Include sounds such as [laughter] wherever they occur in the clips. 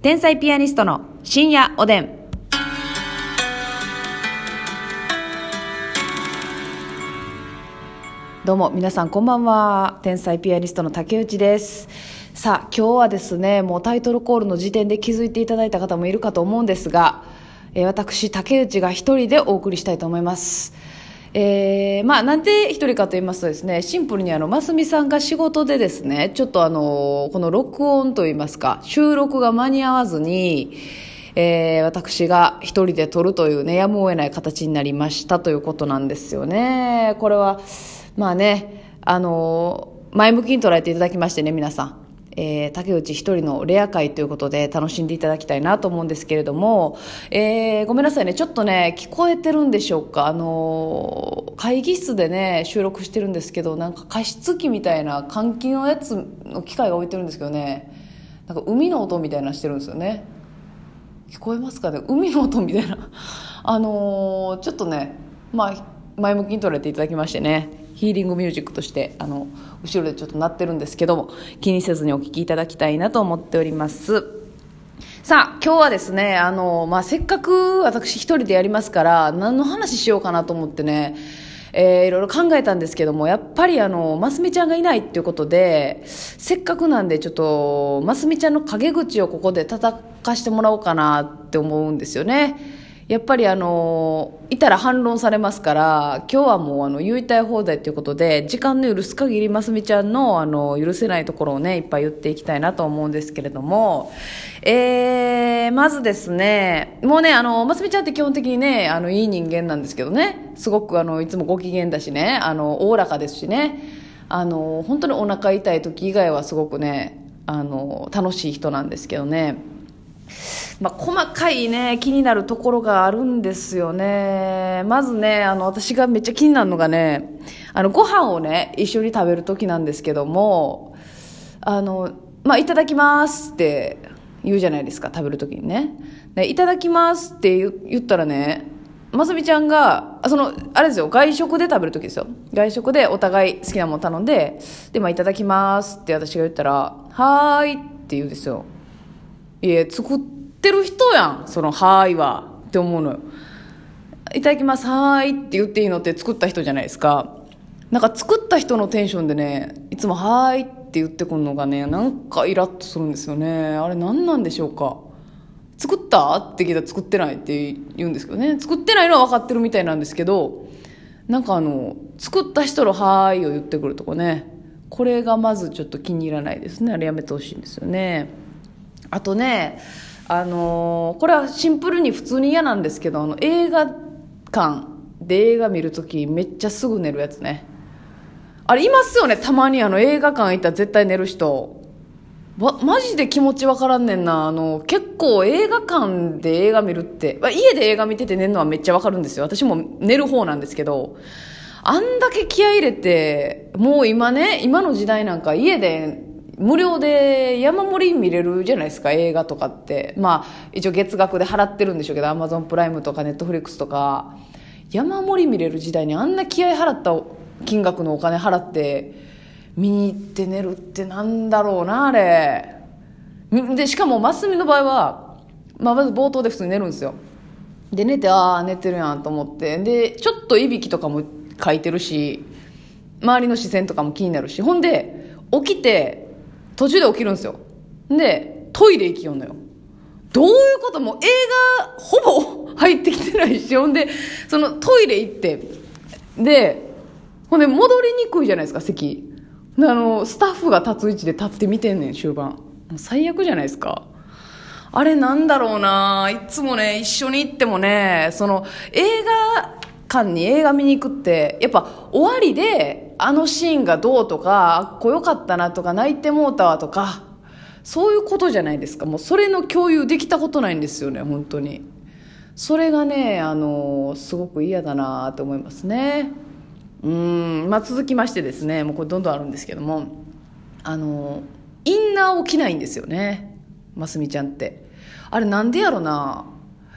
天才ピアニストの深夜おでん。どうも皆さんこんばんは。天才ピアニストの竹内です。さあ、今日はですね、もうタイトルコールの時点で気づいていただいた方もいるかと思うんですが、えー私、竹内が一人でお送りしたいと思います。えーまあ、なんで一人かと言いますとですね、シンプルにあの、ますみさんが仕事でですね、ちょっとあの、この録音と言いますか、収録が間に合わずに、えー私が一人で撮るというね、やむを得ない形になりましたということなんですよね。これは、まあね、あの、前向きに捉えていただきましてね、皆さん。えー竹内一人のレア会ということで楽しんでいただきたいなと思うんですけれども、えーごめんなさいね、ちょっとね、聞こえてるんでしょうか？あのー会議室でね、収録してるんですけど、なんか加湿器みたいな換気のやつの機械が置いてるんですけどね、なんか海の音みたいなしてるんですよね。聞こえますかね？海の音みたいな。あのーちょっとね、まあ、前向きに捉えていただきましてね、ヒーリングミュージックとして、あの、後ろでちょっと鳴ってるんですけども、気にせずにお聞きいただきたいなと思っております。さあ、今日はですね、あの、まあ、せっかく私一人でやりますから、何の話しようかなと思ってね、えーいろいろ考えたんですけども、やっぱりあの、ますみちゃんがいないっていうことで、せっかくなんでちょっと、ますみちゃんの陰口をここで叩かしてもらおうかなって思うんですよね。やっぱりあの、いたら反論されますから、今日はもうあの、言いたい放題ということで、時間の許す限りますみちゃんのあの、許せないところをね、いっぱい言っていきたいなと思うんですけれども、えー、まずですね、もうね、あの、ますみちゃんって基本的にね、あの、いい人間なんですけどね、すごくあの、いつもご機嫌だしね、あの、おおらかですしね、あの、本当にお腹痛い時以外はすごくね、あの、楽しい人なんですけどね、まあ、細かいね、気になるところがあるんですよね。まずね、あの、私がめっちゃ気になるのがね、あの、ご飯をね、一緒に食べる時なんですけども、あの、まあ、いただきますって言うじゃないですか、食べる時にね。でいただきますって言ったらね、ますみちゃんが、あその、あれですよ、外食で食べる時ですよ。外食でお互い好きなもの頼んで、で、まあ、いただきますって私が言ったら、はーいって言うんですよ。いや、作っててる人やん、その、はーいは。って思うのよ。いただきます、はーいって言っていいのって作った人じゃないですか。なんか作った人のテンションでね、いつもはーいって言ってくるのがね、なんかイラッとするんですよね。あれ何なんでしょうか。作ったって聞いたら作ってないって言うんですけどね。作ってないのは分かってるみたいなんですけど、なんかあの、作った人のはーいを言ってくるとこね。これがまずちょっと気に入らないですね。あれやめてほしいんですよね。あとね、あのーこれはシンプルに普通に嫌なんですけど、あの、映画館で映画見るときめっちゃすぐ寝るやつね。あれいますよね、たまにあの映画館行ったら絶対寝る人。わ、マジで気持ちわからんねんな。あの、結構映画館で映画見るって、まあ家で映画見てて寝るのはめっちゃわかるんですよ。私も寝る方なんですけど、あんだけ気合い入れて、もう今ね、今の時代なんか家で無料で山盛り見れるじゃないですか、映画とかって。まあ、一応月額で払ってるんでしょうけど、アマゾンプライムとかネットフリックスとか、山盛り見れる時代にあんな気合払った金額のお金払って、見に行って寝るってなんだろうな、あれ。で、しかも、マスミの場合は、まあ、まず冒頭で普通に寝るんですよ。で、寝て、ああ、寝てるやんと思って。で、ちょっといびきとかも書いてるし、周りの視線とかも気になるし、ほんで、起きて、途中で起きるんですよ。で、トイレ行きよんのよ。どういうこともう映画、ほぼ入ってきてないし、[laughs] ほんで、そのトイレ行って、で、ほんで戻りにくいじゃないですか、席。であの、スタッフが立つ位置で立って見てんねん、終盤。もう最悪じゃないですか。あれなんだろうないつもね、一緒に行ってもね、その、映画館に映画見に行くって、やっぱ終わりで、あのシーンがどうとか、あっこよかったなとか、泣いてもうたわとか、そういうことじゃないですか。もうそれの共有できたことないんですよね、本当に。それがね、あの、すごく嫌だなと思いますね。うん、まあ続きましてですね、もうこれどんどんあるんですけども、あの、インナーを着ないんですよね。ますみちゃんって。あれなんでやろな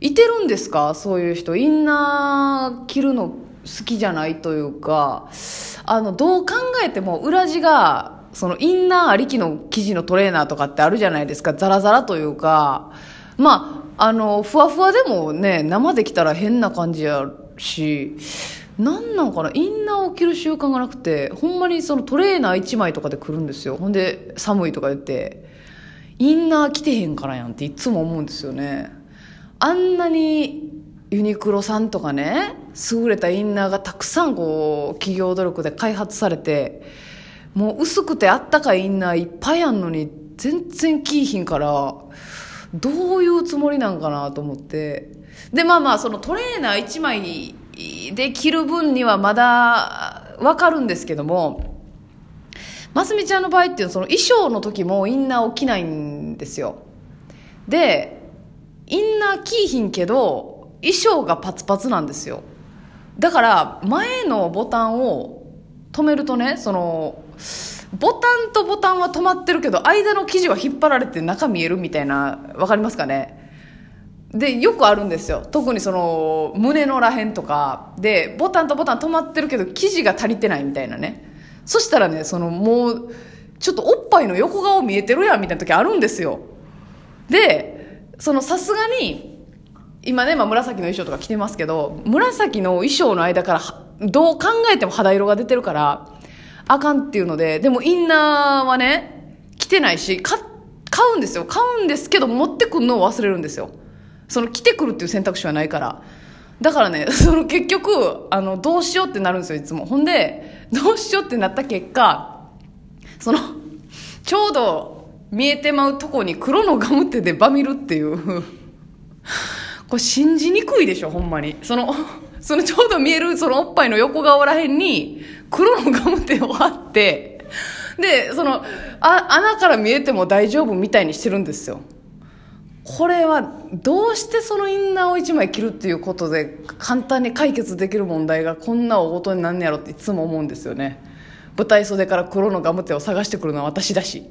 いてるんですか？そういう人。インナー着るの好きじゃないというか、あの、どう考えても裏地がそのインナーありきの生地のトレーナーとかってあるじゃないですか。ザラザラというか、まあ、あの、ふわふわでもね、生できたら変な感じやし、なんなんかな？インナーを着る習慣がなくて、ほんまにそのトレーナー1枚とかで来るんですよ。ほんで、寒いとか言って、インナー着てへんからやんっていつも思うんですよね。あんなにユニクロさんとかね、優れたインナーがたくさんこう、企業努力で開発されて、もう薄くてあったかいインナーいっぱいあんのに、全然着いひんから、どういうつもりなんかなと思って。で、まあまあ、そのトレーナー1枚で着る分にはまだわかるんですけども、ますみちゃんの場合っていうのはその衣装の時もインナーを着ないんですよ。で、インナー着いひんけど、衣装がパツパツなんですよ。だから、前のボタンを止めるとね、その、ボタンとボタンは止まってるけど、間の生地は引っ張られて中見えるみたいな、わかりますかね？で、よくあるんですよ。特にその、胸のらへんとか、で、ボタンとボタン止まってるけど、生地が足りてないみたいなね。そしたらね、その、もう、ちょっとおっぱいの横顔見えてるやんみたいな時あるんですよ。で、その、さすがに、今ね、まあ、紫の衣装とか着てますけど、紫の衣装の間から、どう考えても肌色が出てるから、あかんっていうので、でもインナーはね、着てないし、買うんですよ。買うんですけど、持ってくるのを忘れるんですよ。その着てくるっていう選択肢はないから。だからね、[laughs] その結局、あの、どうしようってなるんですよ、いつも。ほんで、どうしようってなった結果、その、ちょうど見えてまうとこに黒のガムテでバミるっていうこれ信じにくいでしょ、ほんまに。その、そのちょうど見えるそのおっぱいの横側らへんに黒のガムテを貼って、で、その、あ、穴から見えても大丈夫みたいにしてるんですよ。これはどうしてそのインナーを1枚着るっていうことで簡単に解決できる問題がこんな大ごとになんねやろっていつも思うんですよね舞台袖から黒のガムテを探してくるのは私だし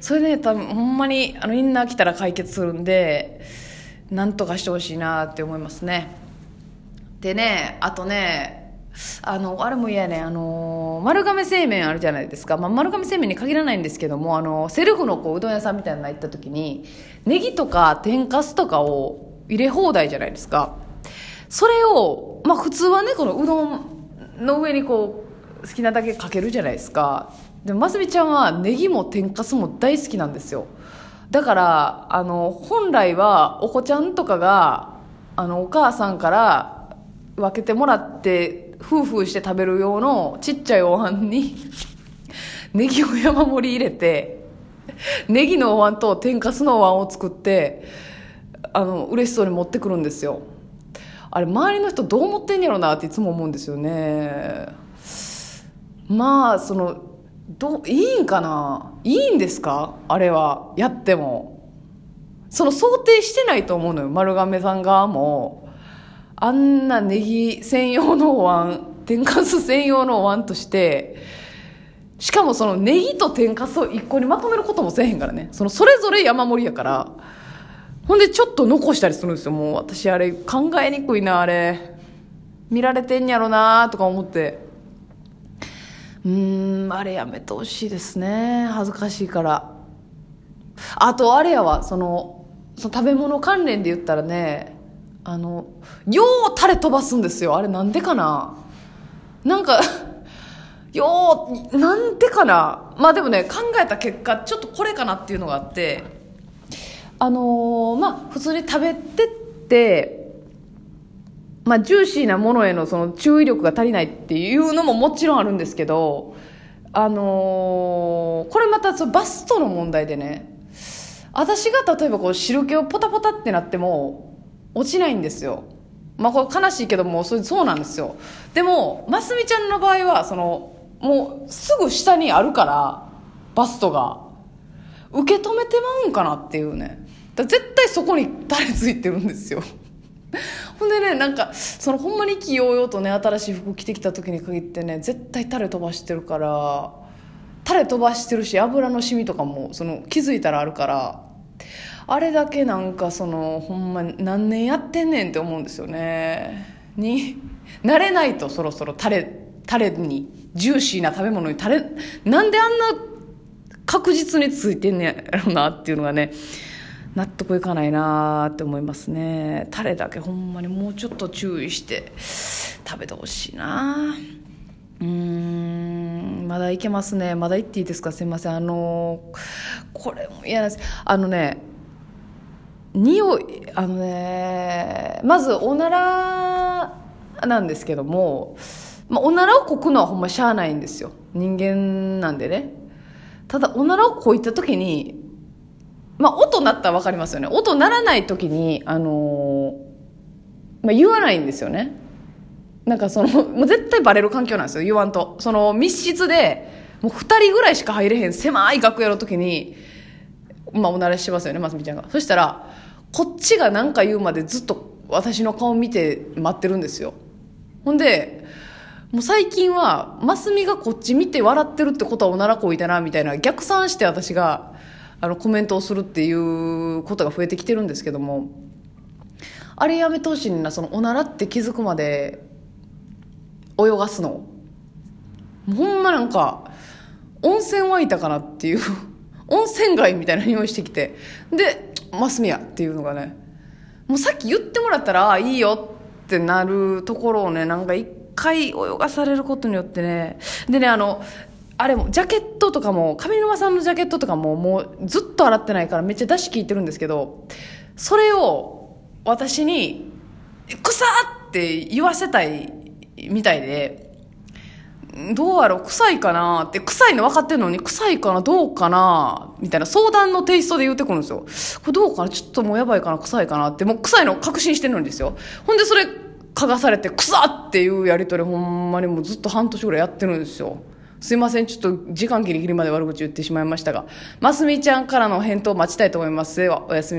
それで多分ほんまにあのインナー着たら解決するんでなんとかしてほしいなって思いますねでねあとねあの、あれも嫌やね、あの、丸亀製麺あるじゃないですか。まあ、丸亀製麺に限らないんですけども、あの、セルフのこう、うどん屋さんみたいなの行った時に、ネギとか天かすとかを入れ放題じゃないですか。それを、まあ、普通はね、このうどんの上にこう、好きなだけかけるじゃないですか。でも、ますみちゃんはネギも天かすも大好きなんですよ。だから、あの、本来はお子ちゃんとかが、あの、お母さんから分けてもらって、夫婦して食べる用のちっちゃいお椀にネギを山盛り入れて、ネギのお椀と天かすのお椀を作って、あの、嬉しそうに持ってくるんですよ。あれ、周りの人どう思ってんやろなっていつも思うんですよね。まあ、その、ど、いいんかな？いいんですか？あれは、やっても。その想定してないと思うのよ、丸亀さん側も。あんなネギ専用のお椀、天かす専用のお椀として、しかもそのネギと天かすを一個にまとめることもせえへんからね。そのそれぞれ山盛りやから。ほんでちょっと残したりするんですよ。もう私あれ考えにくいな、あれ。見られてんやろなとか思って。うん、あれやめてほしいですね。恥ずかしいから。あとあれやわ、その、その食べ物関連で言ったらね、あの、ようタレ飛ばすんですよ。あれなんでかななんかよう、なんでかなまあでもね、考えた結果、ちょっとこれかなっていうのがあって、あのー、まあ普通に食べてって、まあジューシーなものへのその注意力が足りないっていうのももちろんあるんですけど、あのー、これまたそのバストの問題でね、私が例えばこう汁気をポタポタってなっても、落ちないんですよ。まあこれ悲しいけども、そそうなんですよ。でも、ますみちゃんの場合は、その、もうすぐ下にあるから、バストが。受け止めてまうんかなっていうね。絶対そこに垂れついてるんですよ。[laughs] ほんでね、なんか、そのほんまに気揚々とね、新しい服着てきた時に限ってね、絶対タレ飛ばしてるから、タレ飛ばしてるし、油のシミとかも、その気づいたらあるから、あれだけなんかそのほんま何年やってんねんって思うんですよね。に慣れないとそろそろタレタレにジューシーな食べ物にタレなんであんな確実についてんねやろなっていうのがね納得いかないなって思いますね。タレだけほんまにもうちょっと注意して食べてほしいなうーんまだいけますね。まだ言っていいですか？すいません。あのこれも嫌なんです。あのね匂いあのねまずおならなんですけども、まあ、おならをこくのはほんましゃあないんですよ。人間なんでね。ただおならをこいた時にまあ音鳴ったら分かりますよね。音鳴らない時にあのーまあ、言わないんですよね。なんかそのもう絶対バレる環境なんですよ。言わんと。その密室でもう2人ぐらいしか入れへん狭い楽屋の時にまあおならしますよねますみちゃんが。そしたらこっちが何か言うまでずっと私の顔見て待ってるんですよ。ほんでもう最近はますみがこっち見て笑ってるってことはおならこいたなみたいな逆算して私があのコメントをするっていうことが増えてきてるんですけどもあれやめてほしいなそのおならって気づくまで泳がすの。ほんまなんか温泉湧いたかなっていう [laughs] 温泉街みたいな匂いしてきてでマスミヤっていうのがねもうさっき言ってもらったらあいいよってなるところをねなんか一回泳がされることによってねでねあのあれもジャケットとかも上沼さんのジャケットとかももうずっと洗ってないからめっちゃ出し聞いてるんですけどそれを私に「臭っ!」って言わせたいみたいでどうやろう臭いかなって臭いの分かってんのに臭いかなどうかなみたいな相談のテイストで言ってくるんですよこれどうかなちょっともうやばいかな臭いかなってもう臭いの確信してるんですよほんでそれ嗅がされて臭っていうやり取りほんまにもうずっと半年ぐらいやってるんですよすいません。ちょっと時間ギリギリまで悪口言ってしまいましたが、ますみちゃんからの返答を待ちたいと思います。では、おやすみ